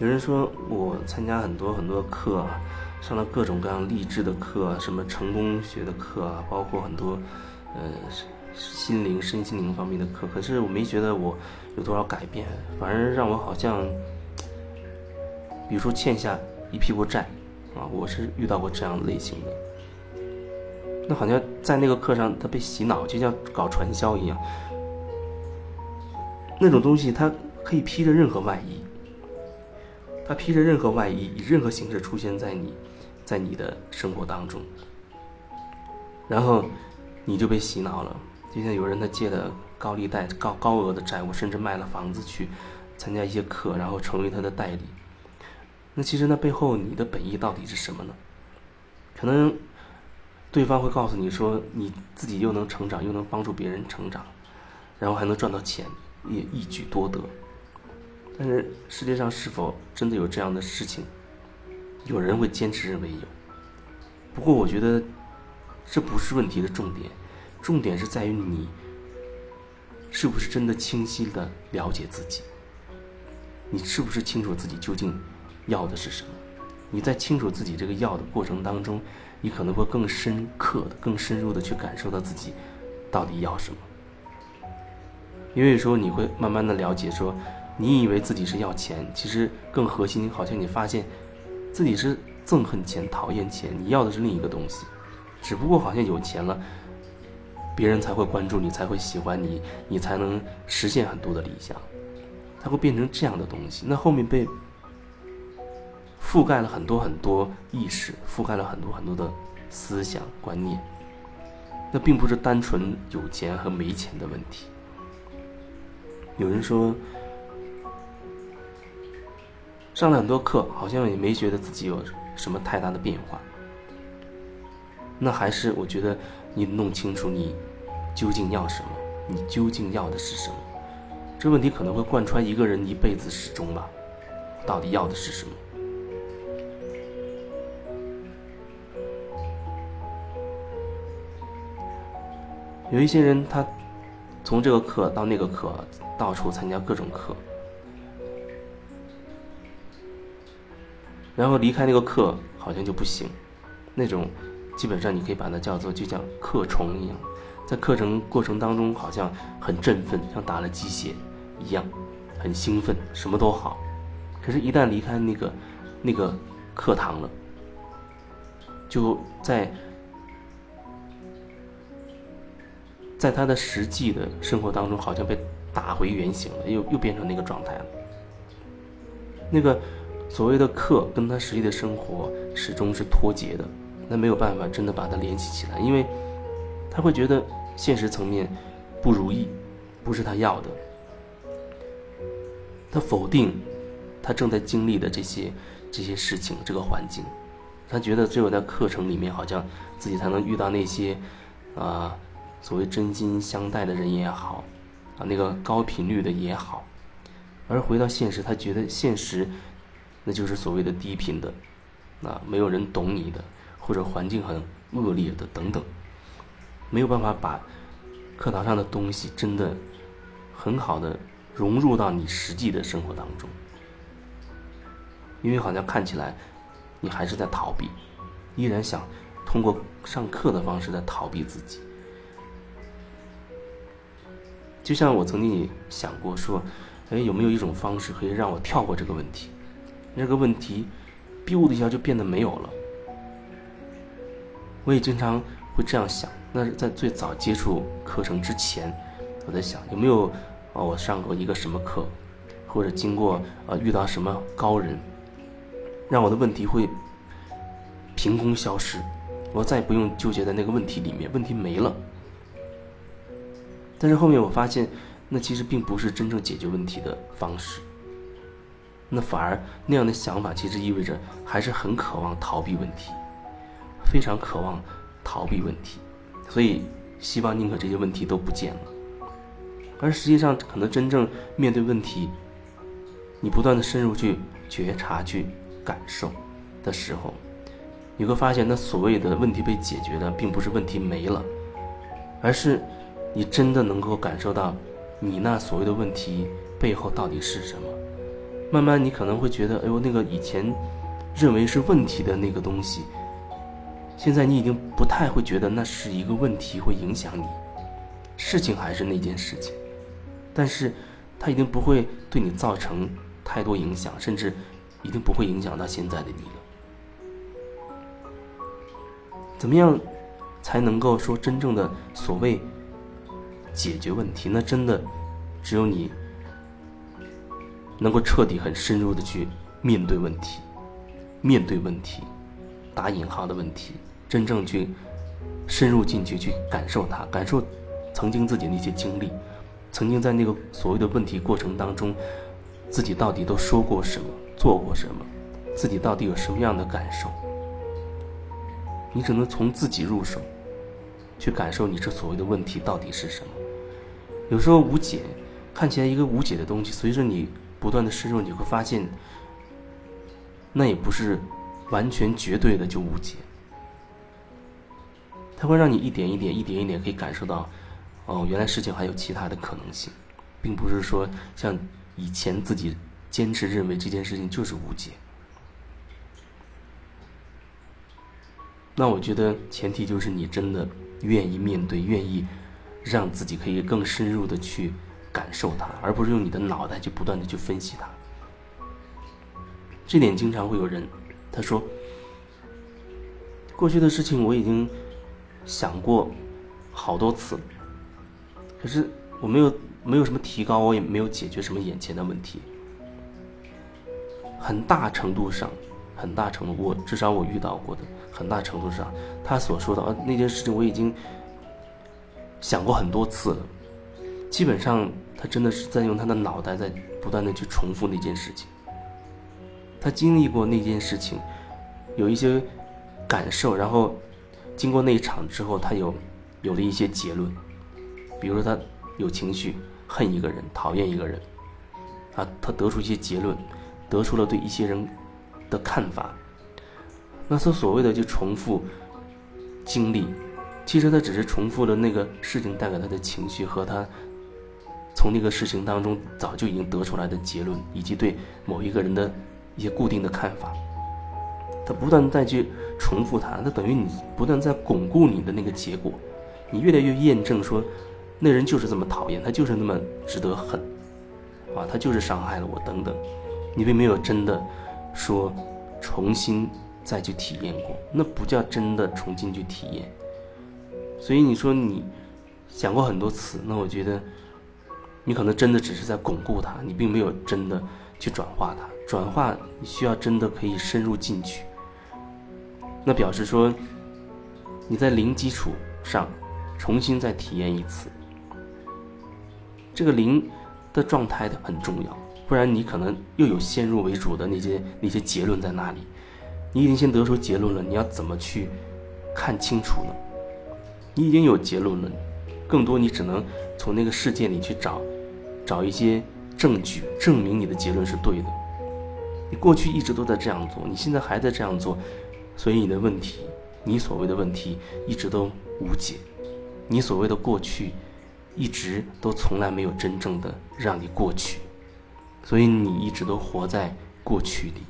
有人说我参加很多很多课啊，上了各种各样励志的课啊，什么成功学的课啊，包括很多呃心灵、身心灵方面的课。可是我没觉得我有多少改变，反而让我好像，比如说欠下一屁股债啊，我是遇到过这样类型的。那好像在那个课上，他被洗脑，就像搞传销一样，那种东西它可以披着任何外衣。他披着任何外衣，以任何形式出现在你，在你的生活当中，然后你就被洗脑了。就像有人他借了高利贷、高高额的债务，甚至卖了房子去参加一些课，然后成为他的代理。那其实那背后你的本意到底是什么呢？可能对方会告诉你说，你自己又能成长，又能帮助别人成长，然后还能赚到钱，也一举多得。但是世界上是否真的有这样的事情？有人会坚持认为有。不过我觉得这不是问题的重点，重点是在于你是不是真的清晰的了解自己？你是不是清楚自己究竟要的是什么？你在清楚自己这个要的过程当中，你可能会更深刻的、更深入的去感受到自己到底要什么。因为有时候你会慢慢的了解说。你以为自己是要钱，其实更核心，好像你发现自己是憎恨钱、讨厌钱，你要的是另一个东西。只不过好像有钱了，别人才会关注你，才会喜欢你，你才能实现很多的理想。它会变成这样的东西。那后面被覆盖了很多很多意识，覆盖了很多很多的思想观念。那并不是单纯有钱和没钱的问题。有人说。上了很多课，好像也没觉得自己有什么太大的变化。那还是我觉得你弄清楚你究竟要什么，你究竟要的是什么？这问题可能会贯穿一个人一辈子始终吧。到底要的是什么？有一些人，他从这个课到那个课，到处参加各种课。然后离开那个课好像就不行，那种基本上你可以把它叫做就像课虫一样，在课程过程当中好像很振奋，像打了鸡血一样，很兴奋，什么都好。可是，一旦离开那个那个课堂了，就在在他的实际的生活当中，好像被打回原形了，又又变成那个状态了，那个。所谓的课跟他实际的生活始终是脱节的，那没有办法真的把它联系起来，因为他会觉得现实层面不如意，不是他要的。他否定他正在经历的这些这些事情，这个环境，他觉得只有在课程里面，好像自己才能遇到那些啊所谓真心相待的人也好，啊那个高频率的也好，而回到现实，他觉得现实。那就是所谓的低频的，啊，没有人懂你的，或者环境很恶劣的等等，没有办法把课堂上的东西真的很好的融入到你实际的生活当中，因为好像看起来你还是在逃避，依然想通过上课的方式在逃避自己。就像我曾经也想过说，哎，有没有一种方式可以让我跳过这个问题？那个问题，biu 的一下就变得没有了。我也经常会这样想。那是在最早接触课程之前，我在想有没有啊，我上过一个什么课，或者经过呃遇到什么高人，让我的问题会凭空消失，我再也不用纠结在那个问题里面，问题没了。但是后面我发现，那其实并不是真正解决问题的方式。那反而那样的想法，其实意味着还是很渴望逃避问题，非常渴望逃避问题，所以希望宁可这些问题都不见了。而实际上，可能真正面对问题，你不断的深入去觉察、去感受的时候，你会发现，那所谓的问题被解决的，并不是问题没了，而是你真的能够感受到，你那所谓的问题背后到底是什么。慢慢你可能会觉得，哎呦，那个以前认为是问题的那个东西，现在你已经不太会觉得那是一个问题，会影响你。事情还是那件事情，但是它已经不会对你造成太多影响，甚至一定不会影响到现在的你了。怎么样才能够说真正的所谓解决问题？那真的只有你能够彻底、很深入的去面对问题，面对问题，打引号的问题，真正去深入进去，去感受它，感受。曾经自己那些经历，曾经在那个所谓的问题过程当中，自己到底都说过什么，做过什么，自己到底有什么样的感受？你只能从自己入手，去感受你这所谓的问题到底是什么。有时候无解，看起来一个无解的东西，随着你不断的深入，你会发现，那也不是完全绝对的就无解，它会让你一点一点、一点一点可以感受到。哦，原来事情还有其他的可能性，并不是说像以前自己坚持认为这件事情就是无解。那我觉得前提就是你真的愿意面对，愿意让自己可以更深入的去感受它，而不是用你的脑袋去不断的去分析它。这点经常会有人他说，过去的事情我已经想过好多次。可是我没有没有什么提高，我也没有解决什么眼前的问题。很大程度上，很大程度，我至少我遇到过的，很大程度上，他所说的啊那件事情我已经想过很多次了。基本上，他真的是在用他的脑袋在不断的去重复那件事情。他经历过那件事情，有一些感受，然后经过那一场之后，他有有了一些结论。比如说他有情绪，恨一个人，讨厌一个人，啊，他得出一些结论，得出了对一些人的看法。那他所谓的就重复经历，其实他只是重复了那个事情带给他的情绪和他从那个事情当中早就已经得出来的结论，以及对某一个人的一些固定的看法。他不断再去重复它，那等于你不断在巩固你的那个结果，你越来越验证说。那人就是这么讨厌，他就是那么值得恨，啊，他就是伤害了我等等，你并没有真的说重新再去体验过，那不叫真的重新去体验。所以你说你想过很多次，那我觉得你可能真的只是在巩固它，你并没有真的去转化它。转化你需要真的可以深入进去，那表示说你在零基础上重新再体验一次。这个零的状态的很重要，不然你可能又有先入为主的那些那些结论在那里。你已经先得出结论了，你要怎么去看清楚呢？你已经有结论了，更多你只能从那个事件里去找找一些证据，证明你的结论是对的。你过去一直都在这样做，你现在还在这样做，所以你的问题，你所谓的问题一直都无解。你所谓的过去。一直都从来没有真正的让你过去，所以你一直都活在过去里。